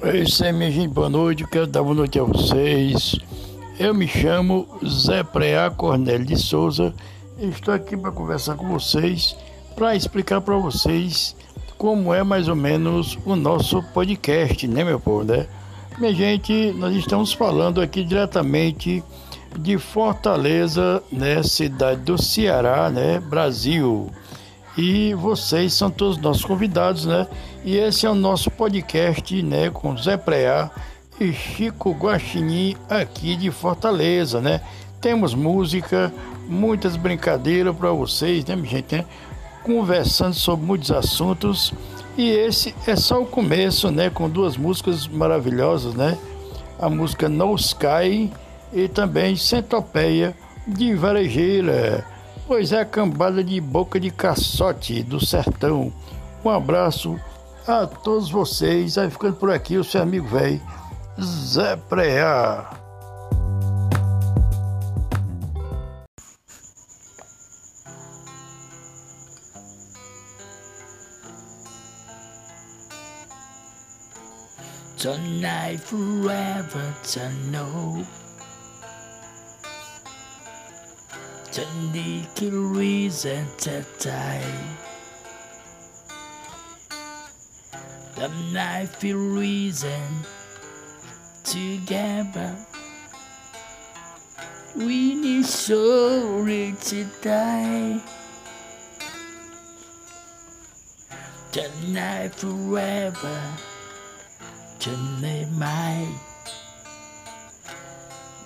É isso aí, minha gente, boa noite. Quero dar boa noite a vocês. Eu me chamo Zé Preá Cornélio de Souza e estou aqui para conversar com vocês, para explicar para vocês como é mais ou menos o nosso podcast, né, meu povo, né? Minha gente, nós estamos falando aqui diretamente de Fortaleza, né, cidade do Ceará, né, Brasil. E vocês são todos nossos convidados, né? E esse é o nosso podcast, né, com Zé Preá e Chico Guaxinim aqui de Fortaleza, né? Temos música, muitas brincadeiras para vocês, né, gente? Né? Conversando sobre muitos assuntos. E esse é só o começo, né? Com duas músicas maravilhosas, né? A música No Sky e também Centopeia de Varejeira pois é a cambada de boca de caçote do sertão. Um abraço a todos vocês. Vai ficando por aqui o seu amigo velho Zé Preá. Tonight forever to know Tendiki reason to die. The night feel reason together. We need so sorry to die. Tonight forever. Tonight my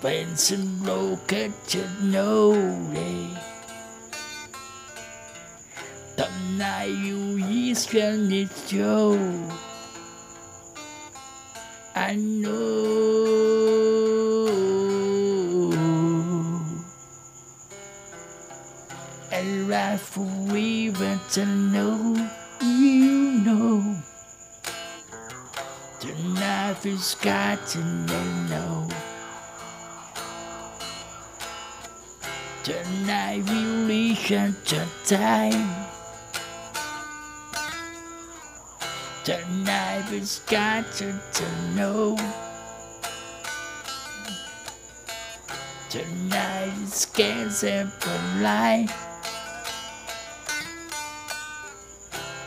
Benson rocket to know на юисканный стёл. I know And life we want to know You know The knife is gotten and know Tonight we reach out time tonight has got you to know. Tonight is scarce and polite.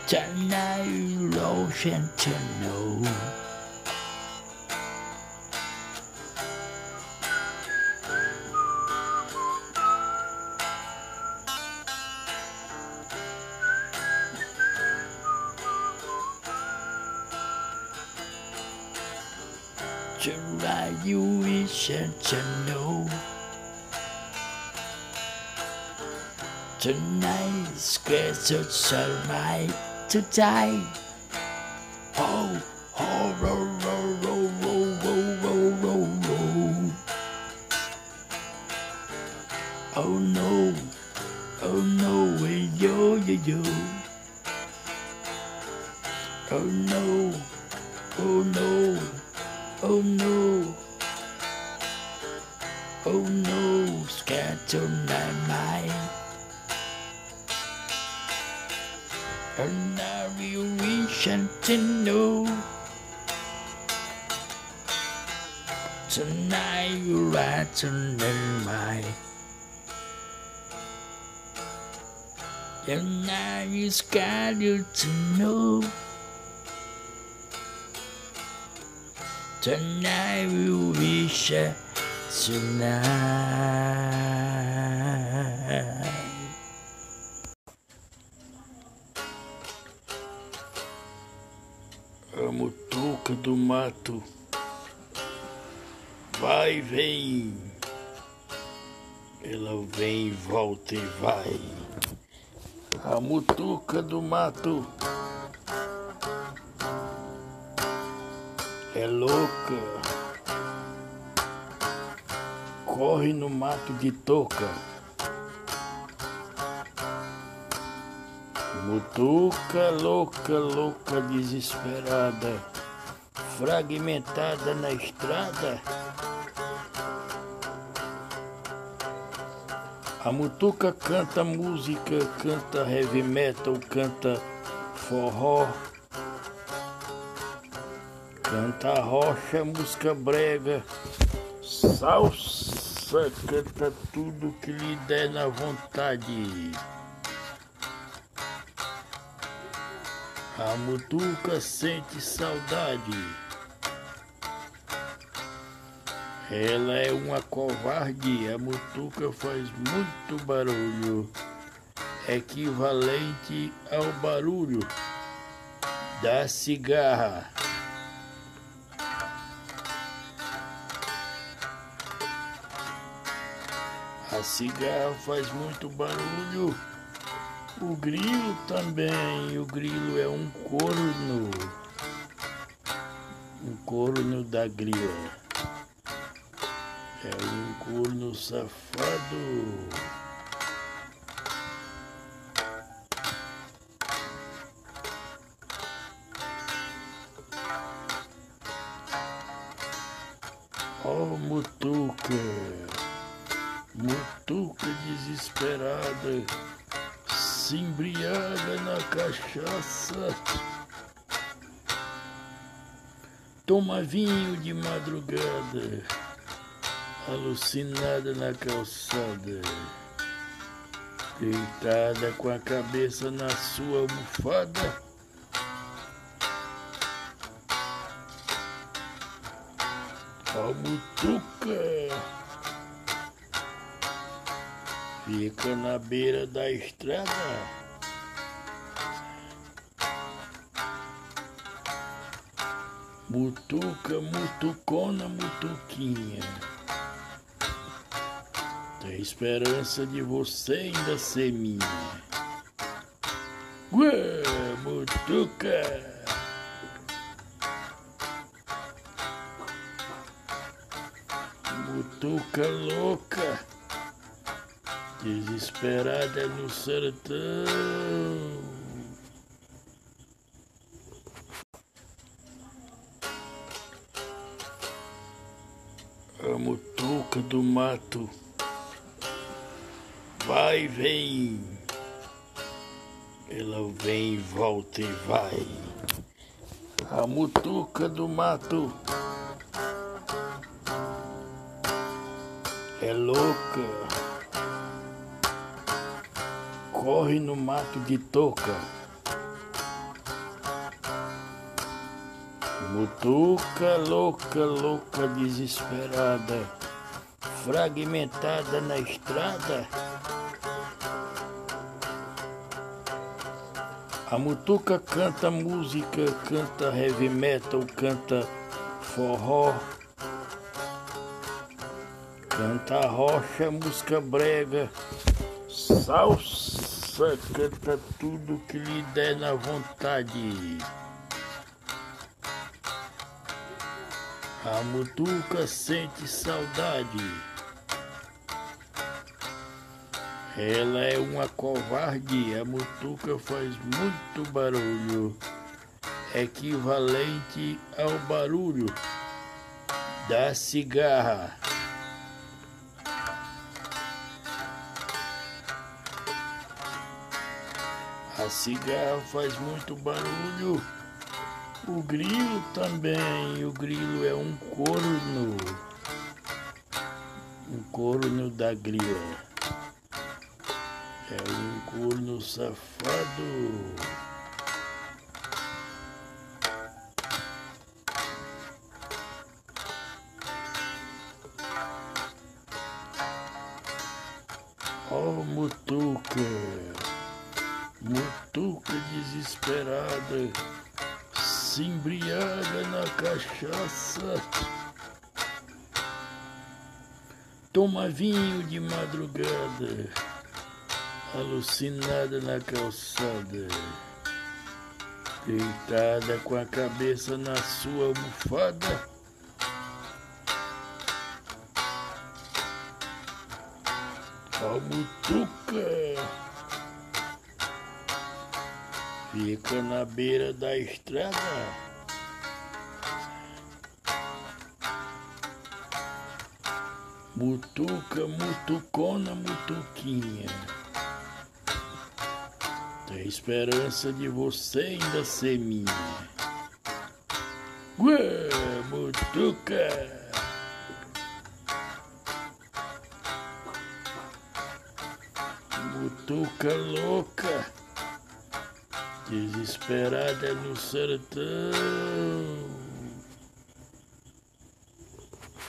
Tonight is lotion to know. question why you wish and to know. Tonight's questions are mine to die. Oh, oh, oh, oh, oh, oh, oh, oh, oh. Oh no, oh no, yo, yo, yo. Oh no, oh no. Oh no. Oh no, scatter my mind. And now you wish to know. Tonight you right on my And now you scheduled to know. Tonight we wish tonight. A mutuca do mato vai e vem. Ela vem, volta e vai. A mutuca do mato é louca. Corre no mato de touca. Mutuca louca, louca, desesperada, fragmentada na estrada. A mutuca canta música, canta heavy metal, canta forró, Canta rocha, música brega, salsa, canta tudo que lhe der na vontade. A mutuca sente saudade. Ela é uma covarde, a mutuca faz muito barulho, equivalente ao barulho da cigarra. A cigarra faz muito barulho. O grilo também. O grilo é um corno. Um corno da grila. É um corno safado. Mutuca desesperada se embriaga na cachaça. Toma vinho de madrugada, alucinada na calçada, deitada com a cabeça na sua almofada. A mutuca Fica na beira da estrada. Mutuca, mutucona, mutuquinha. Tem esperança de você ainda ser minha. Ué, mutuca. Mutuca louca desesperada no sertão. A mutuca do mato vai e vem, ela vem, volta e vai. A mutuca do mato é louca corre no mato de toca. Mutuca louca, louca, desesperada, fragmentada na estrada. A mutuca canta música, canta heavy metal, canta forró, canta rocha, música brega, salsa canta tudo que lhe der na vontade. A mutuca sente saudade. Ela é uma covarde, a mutuca faz muito barulho, equivalente ao barulho da cigarra. A cigarra faz muito barulho. O grilo também. O grilo é um corno. Um corno da grila. É um corno safado. Oh, mutuca. Mutuca desesperada se embriaga na cachaça. Toma vinho de madrugada, alucinada na calçada, deitada com a cabeça na sua almofada. A mutuca Fica na beira da estrada. Mutuca, mutucona, mutuquinha. Tem esperança de você ainda ser minha. Ué, mutuca. Mutuca louca, desesperada no sertão.